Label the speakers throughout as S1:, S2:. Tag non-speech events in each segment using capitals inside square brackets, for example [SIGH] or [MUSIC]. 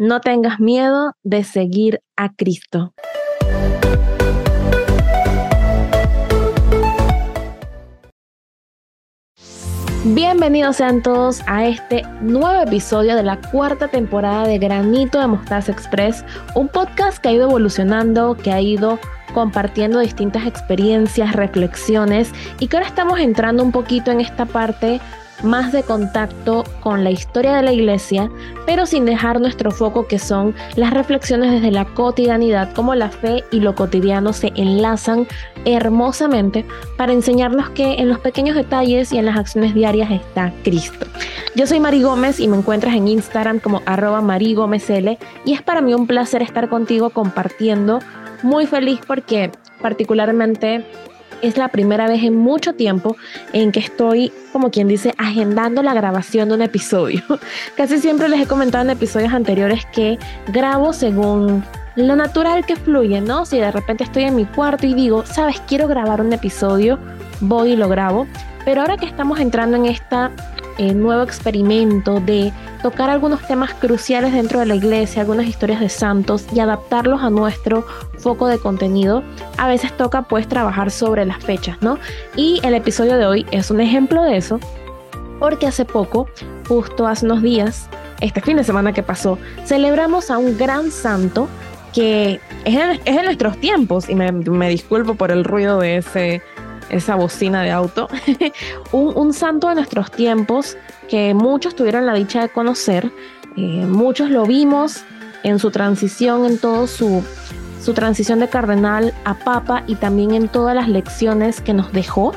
S1: No tengas miedo de seguir a Cristo. Bienvenidos sean todos a este nuevo episodio de la cuarta temporada de Granito de Mostaza Express, un podcast que ha ido evolucionando, que ha ido compartiendo distintas experiencias, reflexiones y que ahora estamos entrando un poquito en esta parte más de contacto con la historia de la iglesia, pero sin dejar nuestro foco que son las reflexiones desde la cotidianidad, como la fe y lo cotidiano se enlazan hermosamente para enseñarnos que en los pequeños detalles y en las acciones diarias está Cristo. Yo soy Mari Gómez y me encuentras en Instagram como arroba Mari Gómez L y es para mí un placer estar contigo compartiendo. Muy feliz porque particularmente es la primera vez en mucho tiempo en que estoy, como quien dice, agendando la grabación de un episodio. [LAUGHS] Casi siempre les he comentado en episodios anteriores que grabo según lo natural que fluye, ¿no? Si de repente estoy en mi cuarto y digo, sabes, quiero grabar un episodio, voy y lo grabo. Pero ahora que estamos entrando en esta eh, nuevo experimento de tocar algunos temas cruciales dentro de la iglesia, algunas historias de santos y adaptarlos a nuestro foco de contenido, a veces toca pues trabajar sobre las fechas, ¿no? Y el episodio de hoy es un ejemplo de eso, porque hace poco, justo hace unos días, este fin de semana que pasó, celebramos a un gran santo que es en, nuestros tiempos, y me disculpo por el ruido de ese esa bocina de auto, [LAUGHS] un, santo de nuestros tiempos que muchos tuvieron la dicha de conocer, eh, muchos lo vimos en su transición, en todo su, su transición de cardenal a papa y también en todas las lecciones que nos dejó.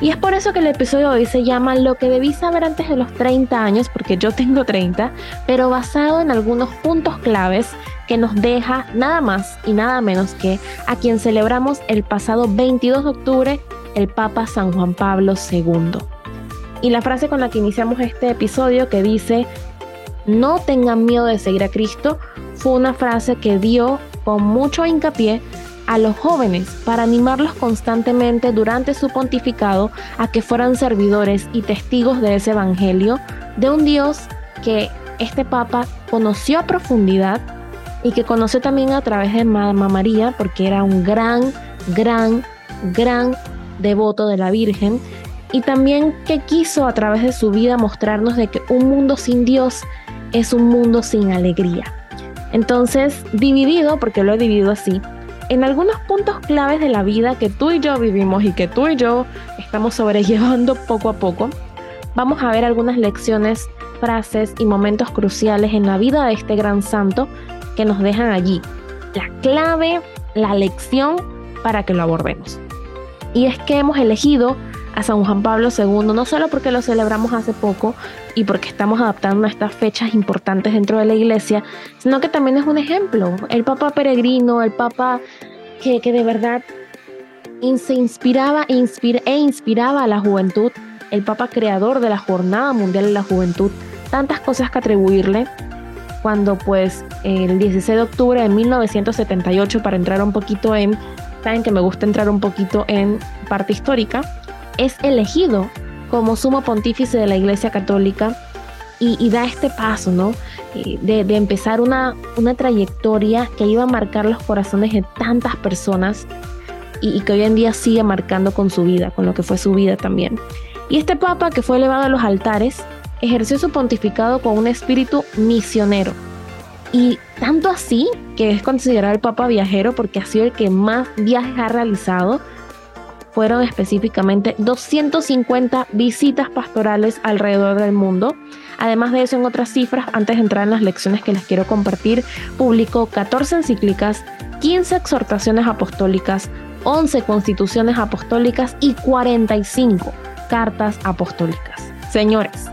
S1: Y es por eso que el episodio de hoy se llama Lo que debí saber antes de los 30 años, porque yo tengo 30, pero basado en algunos puntos claves que nos deja nada más y nada menos que a quien celebramos el pasado 22 de octubre el Papa San Juan Pablo II. Y la frase con la que iniciamos este episodio que dice, no tengan miedo de seguir a Cristo, fue una frase que dio con mucho hincapié a los jóvenes para animarlos constantemente durante su pontificado a que fueran servidores y testigos de ese Evangelio, de un Dios que este Papa conoció a profundidad y que conoció también a través de Mamá María, porque era un gran, gran, gran devoto de la Virgen y también que quiso a través de su vida mostrarnos de que un mundo sin Dios es un mundo sin alegría. Entonces, dividido, porque lo he dividido así, en algunos puntos claves de la vida que tú y yo vivimos y que tú y yo estamos sobrellevando poco a poco, vamos a ver algunas lecciones, frases y momentos cruciales en la vida de este gran santo que nos dejan allí. La clave, la lección para que lo abordemos. Y es que hemos elegido a San Juan Pablo II, no solo porque lo celebramos hace poco y porque estamos adaptando a estas fechas importantes dentro de la iglesia, sino que también es un ejemplo. El Papa peregrino, el Papa que, de verdad se inspiraba e, e inspiraba a la juventud, el Papa creador de la Jornada Mundial de la Juventud, tantas cosas que atribuirle cuando pues el 16 de octubre de 1978, para entrar un poquito en saben que me gusta entrar un poquito en parte histórica, es elegido como sumo pontífice de la Iglesia Católica y, da este paso, ¿no? De, empezar una, una, trayectoria que iba a marcar los corazones de tantas personas y, y, que hoy en día sigue marcando con su vida, con lo que fue su vida también. Y este papa que fue elevado a los altares ejerció su pontificado con un espíritu misionero y tanto así que es considerado el Papa viajero porque ha sido el que más viajes ha realizado. Fueron específicamente 250 visitas pastorales alrededor del mundo. Además de eso, en otras cifras, antes de entrar en las lecciones que les quiero compartir, publicó 14 encíclicas, 15 exhortaciones apostólicas, 11 constituciones apostólicas y 45 cartas apostólicas. Señores,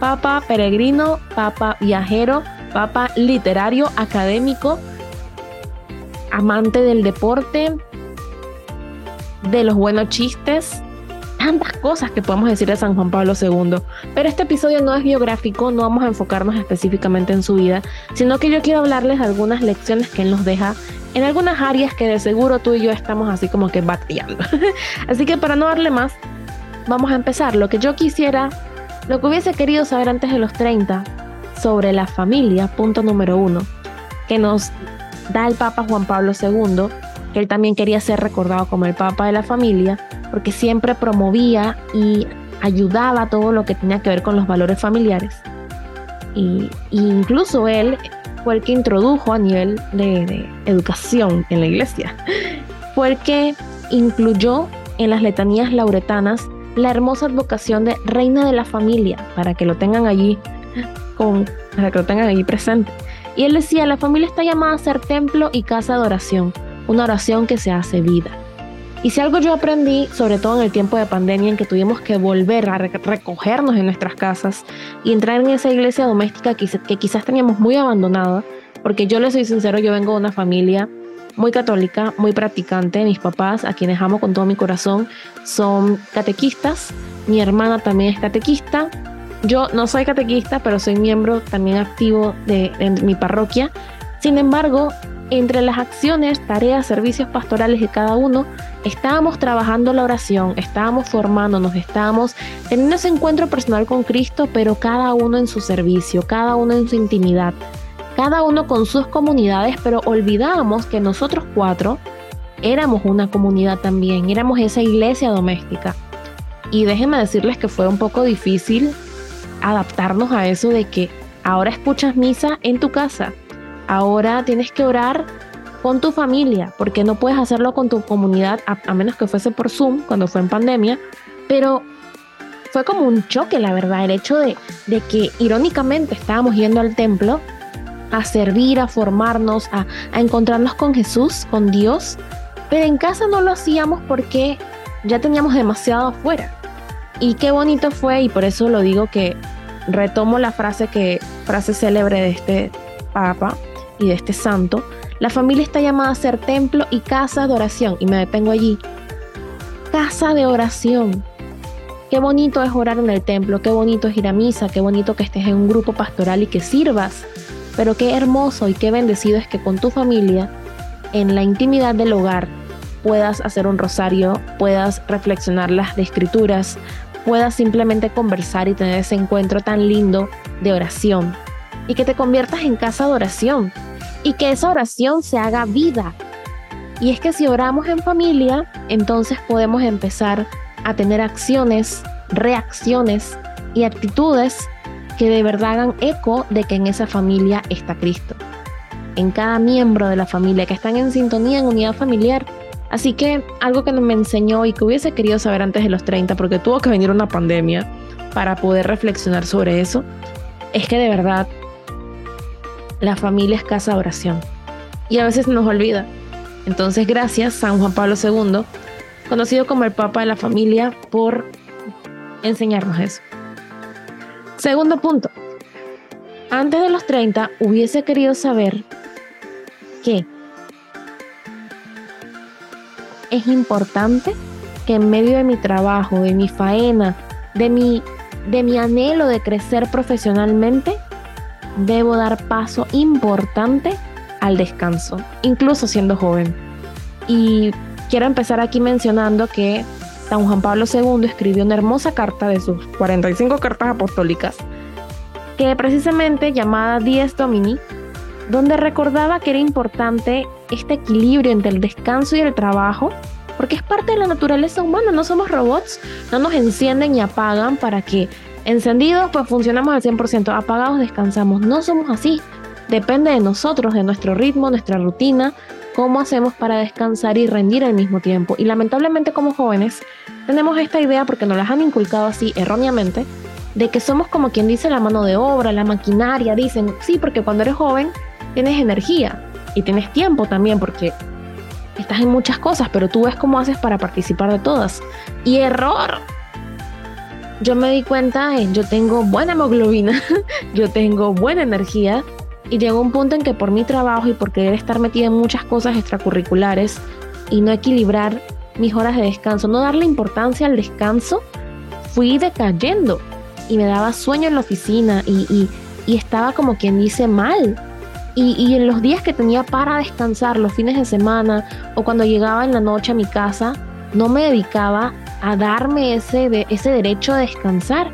S1: Papa peregrino, Papa viajero, papa literario, académico, amante del deporte, de los buenos chistes, tantas cosas que podemos decir de San Juan Pablo II. Pero este episodio no es biográfico, no vamos a enfocarnos específicamente en su vida, sino que yo quiero hablarles de algunas lecciones que él nos deja en algunas áreas que de seguro tú y yo estamos así como que batallando. [LAUGHS] así que para no darle más, vamos a empezar. Lo que yo quisiera, lo que hubiese querido saber antes de los 30, sobre la familia, punto número uno, que nos da el Papa Juan Pablo II, que él también quería ser recordado como el Papa de la familia, porque siempre promovía y ayudaba todo lo que tenía que ver con los valores familiares. Y, incluso él fue el que introdujo a nivel de, de educación en la iglesia, [LAUGHS] fue el que incluyó en las letanías lauretanas la hermosa advocación de reina de la familia, para que lo tengan allí con, para que lo tengan allí presente. Y él decía, la familia está llamada a ser templo y casa de oración, una oración que se hace vida. Y si algo yo aprendí, sobre todo en el tiempo de pandemia, en que tuvimos que volver a recogernos en nuestras casas y entrar en esa iglesia doméstica que, quizás teníamos muy abandonada, porque yo le soy sincero, yo vengo de una familia muy católica, muy practicante. Mis papás, a quienes amo con todo mi corazón, son catequistas. Mi hermana también es catequista. Yo no soy catequista, pero soy miembro también activo de, mi parroquia. Sin embargo, entre las acciones, tareas, servicios pastorales de cada uno, estábamos trabajando la oración, estábamos formándonos, estábamos teniendo ese encuentro personal con Cristo, pero cada uno en su servicio, cada uno en su intimidad, cada uno con sus comunidades, pero olvidábamos que nosotros cuatro éramos una comunidad también, éramos esa iglesia doméstica. Y déjenme decirles que fue un poco difícil adaptarnos a eso de que ahora escuchas misa en tu casa, ahora tienes que orar con tu familia, porque no puedes hacerlo con tu comunidad, a, menos que fuese por Zoom, cuando fue en pandemia, pero fue como un choque, la verdad, el hecho de, de que irónicamente estábamos yendo al templo a servir, a formarnos, a, a encontrarnos con Jesús, con Dios, pero en casa no lo hacíamos porque ya teníamos demasiado afuera. Y qué bonito fue, y por eso lo digo que retomo la frase que frase célebre de este papa y de este santo, la familia está llamada a ser templo y casa de oración y me detengo allí. Casa de oración. Qué bonito es orar en el templo, qué bonito es ir a misa, qué bonito que estés en un grupo pastoral y que sirvas. Pero qué hermoso y qué bendecido es que con tu familia, en la intimidad del hogar, puedas hacer un rosario, puedas reflexionar las escrituras, puedas simplemente conversar y tener ese encuentro tan lindo de oración. Y que te conviertas en casa de oración. Y que esa oración se haga vida. Y es que si oramos en familia, entonces podemos empezar a tener acciones, reacciones y actitudes que de verdad hagan eco de que en esa familia está Cristo. En cada miembro de la familia que están en sintonía, en unidad familiar. Así que algo que me enseñó y que hubiese querido saber antes de los 30, porque tuvo que venir una pandemia para poder reflexionar sobre eso, es que de verdad la familia es casa de oración. Y a veces nos olvida. Entonces, gracias San Juan Pablo II, conocido como el Papa de la Familia, por enseñarnos eso. Segundo punto. Antes de los 30 hubiese querido saber que es importante que en medio de mi trabajo, de mi faena, de mi, de mi anhelo de crecer profesionalmente, debo dar paso importante al descanso, incluso siendo joven. Y quiero empezar aquí mencionando que San Juan Pablo II escribió una hermosa carta de sus 45 cartas apostólicas, que precisamente llamada Dies Domini, donde recordaba que era importante este equilibrio entre el descanso y el trabajo, porque es parte de la naturaleza humana, no somos robots, no nos encienden y apagan para que encendidos pues funcionamos al 100%, apagados descansamos, no somos así, depende de nosotros, de nuestro ritmo, nuestra rutina, cómo hacemos para descansar y rendir al mismo tiempo. Y lamentablemente como jóvenes tenemos esta idea porque nos las han inculcado así erróneamente de que somos como quien dice la mano de obra, la maquinaria, dicen, sí, porque cuando eres joven tienes energía y tienes tiempo también porque estás en muchas cosas, pero tú ves cómo haces para participar de todas. Y error. Yo me di cuenta, yo tengo buena hemoglobina, [LAUGHS] yo tengo buena energía, y llegó un punto en que por mi trabajo y por querer estar metida en muchas cosas extracurriculares y no equilibrar mis horas de descanso, no darle importancia al descanso, fui decayendo y me daba sueño en la oficina y, estaba como quien dice mal. Y, en los días que tenía para descansar, los fines de semana o cuando llegaba en la noche a mi casa, no me dedicaba a darme ese, ese derecho a descansar,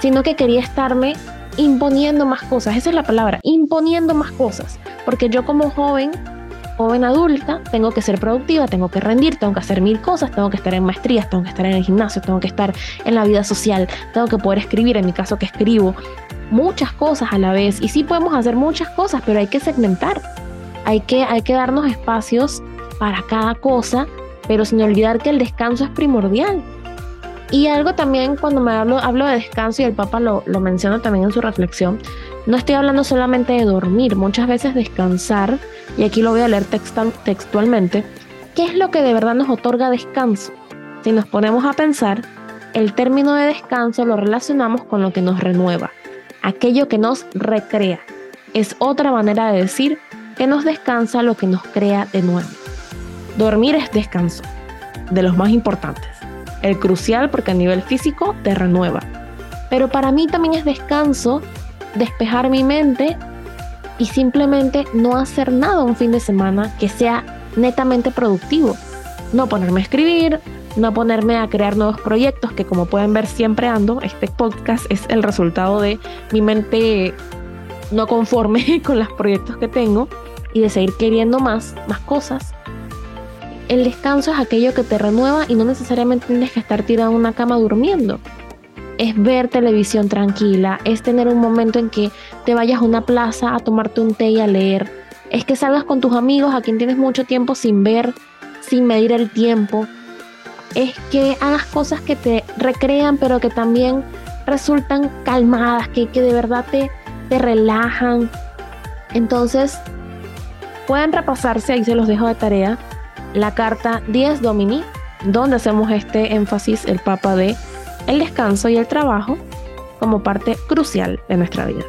S1: sino que quería estarme imponiendo más cosas, esa es la palabra, imponiendo más cosas, porque yo como joven, joven adulta, tengo que ser productiva, tengo que rendir, tengo que hacer mil cosas, tengo que estar en maestrías, tengo que estar en el gimnasio, tengo que estar en la vida social, tengo que poder escribir, en mi caso que escribo, muchas cosas a la vez. Y sí podemos hacer muchas cosas, pero hay que segmentar, hay que, hay que darnos espacios para cada cosa, pero sin olvidar que el descanso es primordial. Y algo también cuando me hablo, hablo de descanso y el Papa lo, lo menciona también en su reflexión, no estoy hablando solamente de dormir, muchas veces descansar, y aquí lo voy a leer textualmente, ¿qué es lo que de verdad nos otorga descanso? Si nos ponemos a pensar, el término de descanso lo relacionamos con lo que nos renueva, aquello que nos recrea. Es otra manera de decir que nos descansa lo que nos crea de nuevo. Dormir es descanso, de los más importantes el crucial porque a nivel físico te renueva. Pero para mí también es descanso despejar mi mente y simplemente no hacer nada un fin de semana que sea netamente productivo. No ponerme a escribir, no ponerme a crear nuevos proyectos que como pueden ver siempre ando. Este podcast es el resultado de mi mente no conforme [LAUGHS] con los proyectos que tengo y de seguir queriendo más, más cosas el descanso es aquello que te renueva y no necesariamente tienes que estar tirado en una cama durmiendo. Es ver televisión tranquila, es tener un momento en que te vayas a una plaza a tomarte un té y a leer. Es que salgas con tus amigos a quien tienes mucho tiempo sin ver, sin medir el tiempo. Es que hagas cosas que te recrean pero que también resultan calmadas, que, que de verdad te, te relajan. Entonces, pueden repasarse, ahí se los dejo de tarea, la carta 10 Domini, donde hacemos este énfasis el Papa de el descanso y el trabajo como parte crucial de nuestra vida.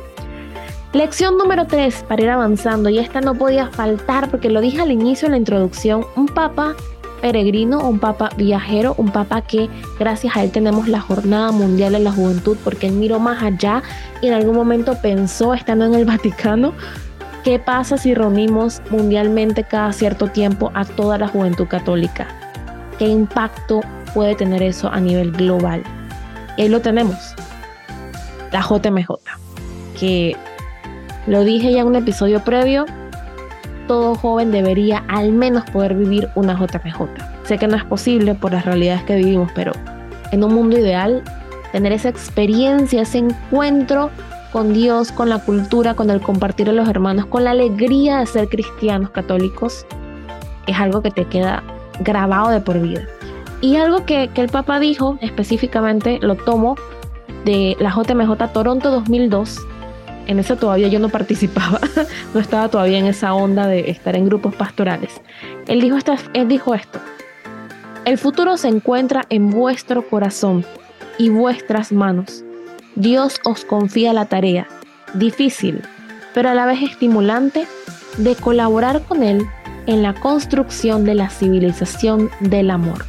S1: Lección número 3 para ir avanzando, y esta no podía faltar porque lo dije al inicio en la introducción, un papa peregrino, un papa viajero, un papa que gracias a él tenemos la Jornada Mundial de la Juventud porque él miró más allá y en algún momento pensó, estando en el [LAUGHS] Vaticano, ¿Qué pasa si reunimos mundialmente cada cierto tiempo a toda la juventud católica? ¿Qué impacto puede tener eso a nivel global? Y lo tenemos, la JMJ, que lo dije ya en un episodio previo, todo joven debería al menos poder vivir una JMJ. Sé que no es posible por las realidades que vivimos, pero en un mundo ideal, tener esa experiencia, ese encuentro con Dios, con la cultura, con el compartir a los hermanos, con la alegría de ser cristianos católicos, es algo que te queda grabado de por vida. Y algo que, el Papa dijo específicamente, lo tomo de la JMJ Toronto 2002. En eso todavía yo no participaba, [LAUGHS] no estaba todavía en esa onda de estar en grupos pastorales. Él dijo, él dijo esto, el futuro se encuentra en vuestro corazón y vuestras manos. Dios os confía la tarea, difícil, pero a la vez estimulante, de colaborar con Él en la construcción de la civilización del amor.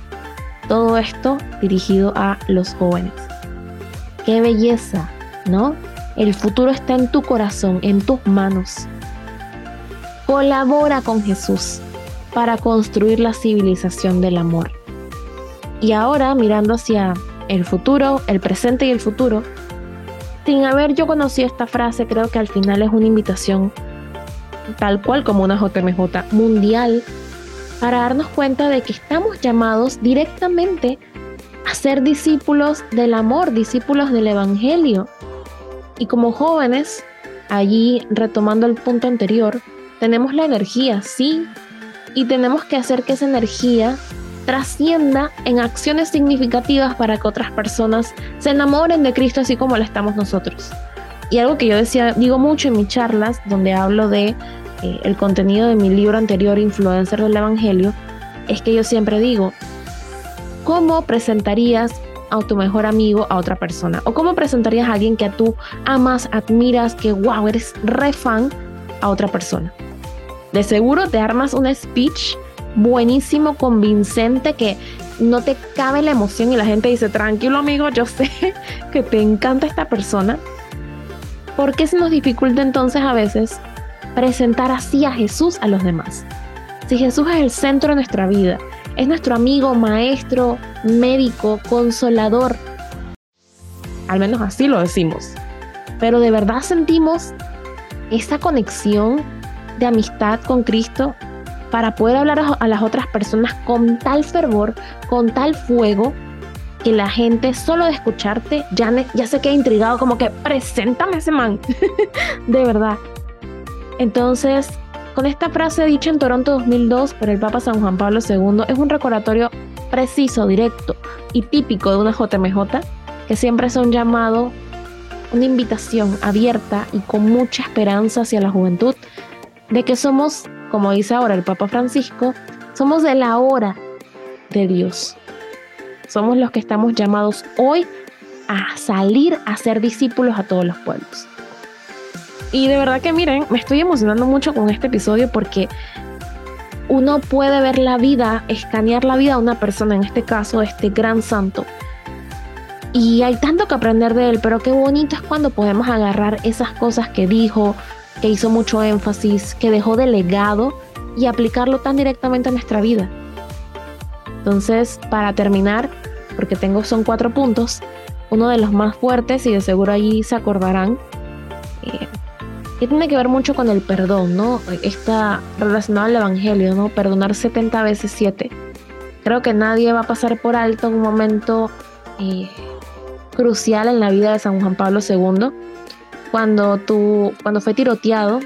S1: Todo esto dirigido a los jóvenes. Qué belleza, ¿no? El futuro está en tu corazón, en tus manos. Colabora con Jesús para construir la civilización del amor. Y ahora, mirando hacia el futuro, el presente y el futuro, sin haber yo conocido esta frase, creo que al final es una invitación tal cual como una JMJ mundial para darnos cuenta de que estamos llamados directamente a ser discípulos del amor, discípulos del Evangelio. Y como jóvenes, allí retomando el punto anterior, tenemos la energía, sí, y tenemos que hacer que esa energía trascienda en acciones significativas para que otras personas se enamoren de Cristo así como lo estamos nosotros. Y algo que yo decía, digo mucho en mis charlas, donde hablo de eh, el contenido de mi libro anterior, Influencer del Evangelio, es que yo siempre digo, ¿cómo presentarías a tu mejor amigo a otra persona? ¿O cómo presentarías a alguien que tú amas, admiras, que wow, eres re fan a otra persona? De seguro te armas una speech buenísimo, convincente, que no te cabe la emoción y la gente dice, tranquilo amigo, yo sé [LAUGHS] que te encanta esta persona. ¿Por qué se nos dificulta entonces a veces presentar así a Jesús a los demás? Si Jesús es el centro de nuestra vida, es nuestro amigo, maestro, médico, consolador, al menos así lo decimos. pero de verdad sentimos esa conexión de amistad con Cristo para poder hablar a las otras personas con tal fervor, con tal fuego, que la gente solo de escucharte ya, ya se queda intrigado, como que preséntame ese man. [LAUGHS] de verdad. Entonces, con esta frase dicha en Toronto 2002 por el Papa San Juan Pablo II, es un recordatorio preciso, directo y típico de una JMJ, que siempre es un llamado, una invitación abierta y con mucha esperanza hacia la juventud, de que somos, como dice ahora el Papa Francisco, somos de la hora de Dios. Somos los que estamos llamados hoy a salir a ser discípulos a todos los pueblos. Y de verdad que miren, me estoy emocionando mucho con este episodio porque uno puede ver la vida, escanear la vida de una persona, en este caso este gran santo. Y hay tanto que aprender de él, pero qué bonito es cuando podemos agarrar esas cosas que dijo, que hizo mucho énfasis, que dejó de legado y aplicarlo tan directamente a nuestra vida. Entonces, para terminar, porque tengo son cuatro puntos, uno de los más fuertes y de seguro allí se acordarán, eh, que tiene que ver mucho con el perdón, ¿no? Está relacionado al Evangelio, ¿no? Perdonar 70 veces 7. Creo que nadie va a pasar por alto un momento eh, crucial en la vida de San Juan Pablo II, cuando, tu, cuando fue tiroteado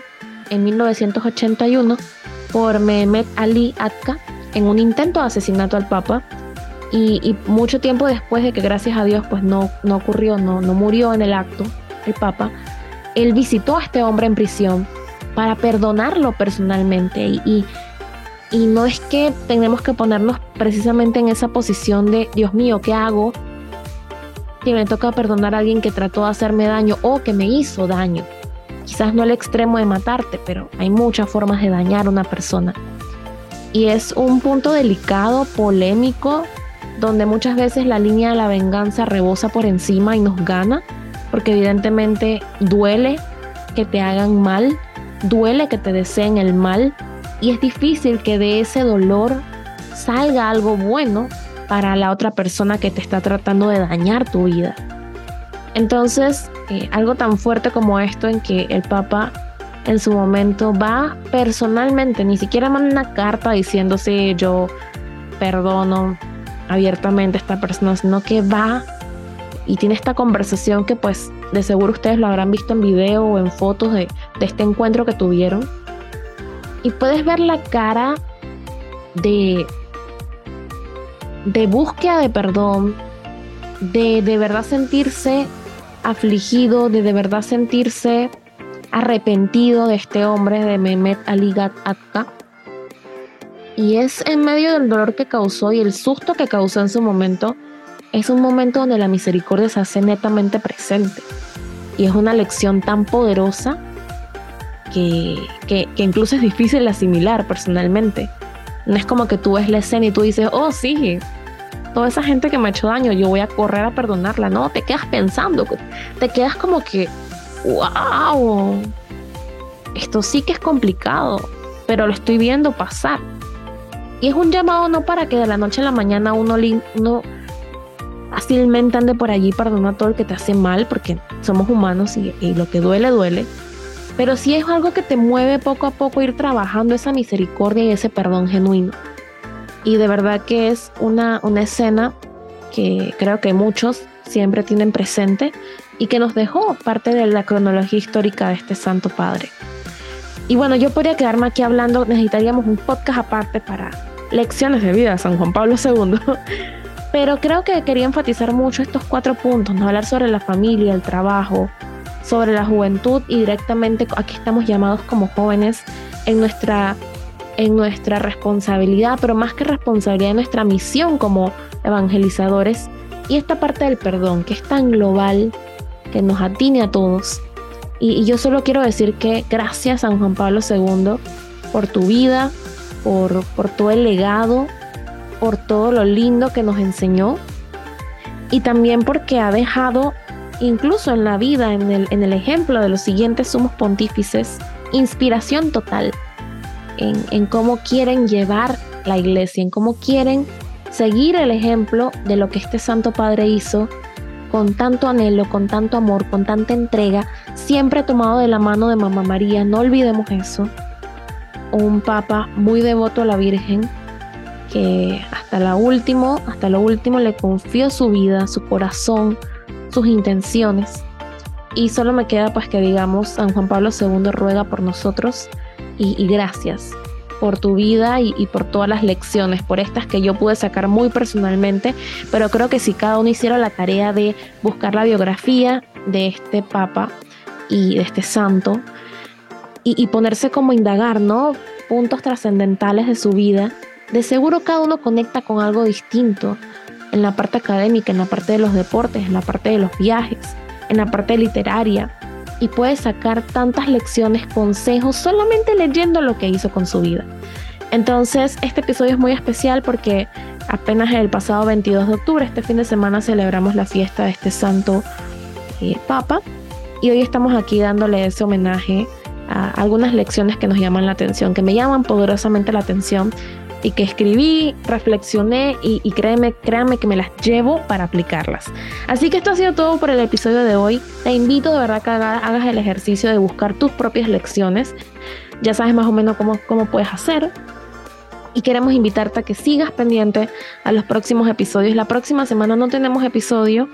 S1: en 1981 por Mehmet Ali Atka en un intento de asesinato al Papa. Y, mucho tiempo después de que gracias a Dios pues no, no ocurrió, no, no murió en el acto el Papa, él visitó a este hombre en prisión para perdonarlo personalmente y, y, no es que tenemos que ponernos precisamente en esa posición de, Dios mío, ¿qué hago? Que me toca perdonar a alguien que trató de hacerme daño o que me hizo daño. Quizás no el extremo de matarte, pero hay muchas formas de dañar a una persona. Y es un punto delicado, polémico, donde muchas veces la línea de la venganza rebosa por encima y nos gana porque evidentemente duele que te hagan mal, duele que te deseen el mal y es difícil que de ese dolor salga algo bueno para la otra persona que te está tratando de dañar tu vida. Entonces, eh, algo tan fuerte como esto en que el Papa en su momento va personalmente, ni siquiera manda una carta diciéndose yo perdono abiertamente a esta persona, sino que va y tiene esta conversación que pues de seguro ustedes lo habrán visto en video o en fotos de, este encuentro que tuvieron. Y puedes ver la cara de, de búsqueda de perdón, de de verdad sentirse afligido, de de verdad sentirse arrepentido de este hombre, de Mehmet Ali Atka. Y es en medio del dolor que causó y el susto que causó en su momento es un momento donde la misericordia se hace netamente presente. Y es una lección tan poderosa que, que, incluso es difícil asimilar personalmente. No es como que tú ves la escena y tú dices, oh sí, toda esa gente que me ha hecho daño, yo voy a correr a perdonarla. No, te quedas pensando, te quedas como que, wow, esto sí que es complicado, pero lo estoy viendo pasar. Y es un llamado no para que de la noche a la mañana uno, uno fácilmente ande por allí perdona todo el que te hace mal, porque somos humanos y, lo que duele, duele. Pero sí es algo que te mueve poco a poco ir trabajando esa misericordia y ese perdón genuino. Y de verdad que es una, una escena que creo que muchos siempre tienen presente y que nos dejó parte de la cronología histórica de este Santo Padre. Y bueno, yo podría quedarme aquí hablando, necesitaríamos un podcast aparte para lecciones de vida de San Juan Pablo II, [LAUGHS] pero creo que quería enfatizar mucho estos cuatro puntos, ¿no? hablar sobre la familia, el trabajo, sobre la juventud y directamente aquí estamos llamados como jóvenes en nuestra, en nuestra responsabilidad, pero más que responsabilidad, en nuestra misión como evangelizadores y esta parte del perdón que es tan global, que nos atine a todos. Y, y yo solo quiero decir que gracias a San Juan Pablo II por tu vida, por, por todo el legado por todo lo lindo que nos enseñó y también porque ha dejado, incluso en la vida, en el, en el ejemplo de los siguientes sumos pontífices, inspiración total en, en cómo quieren llevar la iglesia, en cómo quieren seguir el ejemplo de lo que este Santo Padre hizo con tanto anhelo, con tanto amor, con tanta entrega, siempre tomado de la mano de Mamá María, no olvidemos eso. Un papa muy devoto a la Virgen, hasta la último, hasta lo último le confió su vida, su corazón, sus intenciones. Y solo me queda pues que digamos, San Juan Pablo II ruega por nosotros y, gracias por tu vida y, y, por todas las lecciones, por estas que yo pude sacar muy personalmente, pero creo que si cada uno hiciera la tarea de buscar la biografía de este papa y de este santo y, y ponerse como indagar, ¿no? Puntos trascendentales de su vida, de seguro cada uno conecta con algo distinto en la parte académica, en la parte de los deportes, en la parte de los viajes, en la parte literaria, y puede sacar tantas lecciones, consejos, solamente leyendo lo que hizo con su vida. Entonces, este episodio es muy especial porque apenas el pasado 22 de octubre, este fin de semana, celebramos la fiesta de este santo eh, papa, y hoy estamos aquí dándole ese homenaje a algunas lecciones que nos llaman la atención, que me llaman poderosamente la atención y que escribí, reflexioné y, créanme que me las llevo para aplicarlas. Así que esto ha sido todo por el episodio de hoy. Te invito de verdad que hagas el ejercicio de buscar tus propias lecciones. Ya sabes más o menos cómo, cómo puedes hacer. Y queremos invitarte a que sigas pendiente a los próximos episodios. La próxima semana no tenemos episodio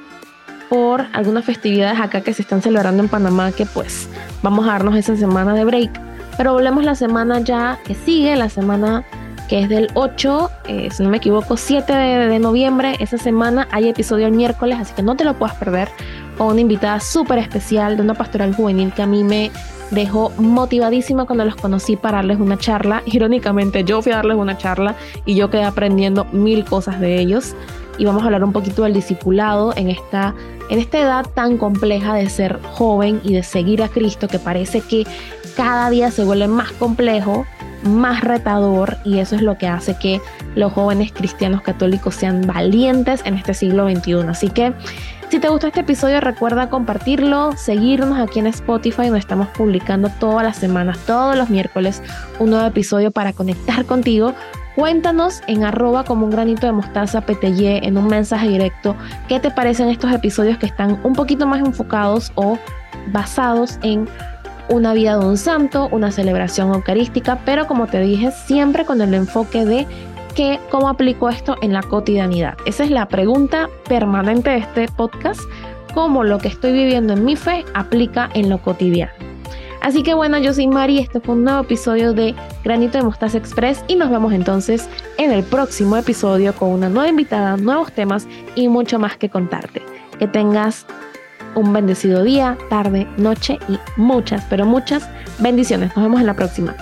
S1: por algunas festividades acá que se están celebrando en Panamá que pues vamos a darnos esa semana de break. Pero volvemos la semana ya que sigue, la semana que es del 8, eh, si no me equivoco, 7 de, noviembre. Esa semana hay episodio el miércoles, así que no te lo puedas perder. Con una invitada súper especial de una pastoral juvenil que a mí me dejó motivadísima cuando los conocí para darles una charla. [LAUGHS] Irónicamente, yo fui a darles una charla y yo quedé aprendiendo mil cosas de ellos. Y vamos a hablar un poquito del discipulado en esta, en esta edad tan compleja de ser joven y de seguir a Cristo, que parece que cada día se vuelve más complejo más retador y eso es lo que hace que los jóvenes cristianos católicos sean valientes en este siglo XXI. Así que si te gustó este episodio recuerda compartirlo, seguirnos aquí en Spotify donde estamos publicando todas las semanas, todos los miércoles, un nuevo episodio para conectar contigo. Cuéntanos en arroba como un granito de mostaza PTY en un mensaje directo qué te parecen estos episodios que están un poquito más enfocados o basados en una vida de un santo, una celebración eucarística, pero como te dije, siempre con el enfoque de que cómo aplico esto en la cotidianidad. Esa es la pregunta permanente de este podcast, cómo lo que estoy viviendo en mi fe aplica en lo cotidiano. Así que bueno, yo soy Mari, este fue un nuevo episodio de Granito de Mostaza Express y nos vemos entonces en el próximo episodio con una nueva invitada, nuevos temas y mucho más que contarte. Que tengas un bendecido día, tarde, noche y muchas, pero muchas bendiciones. Nos vemos en la próxima.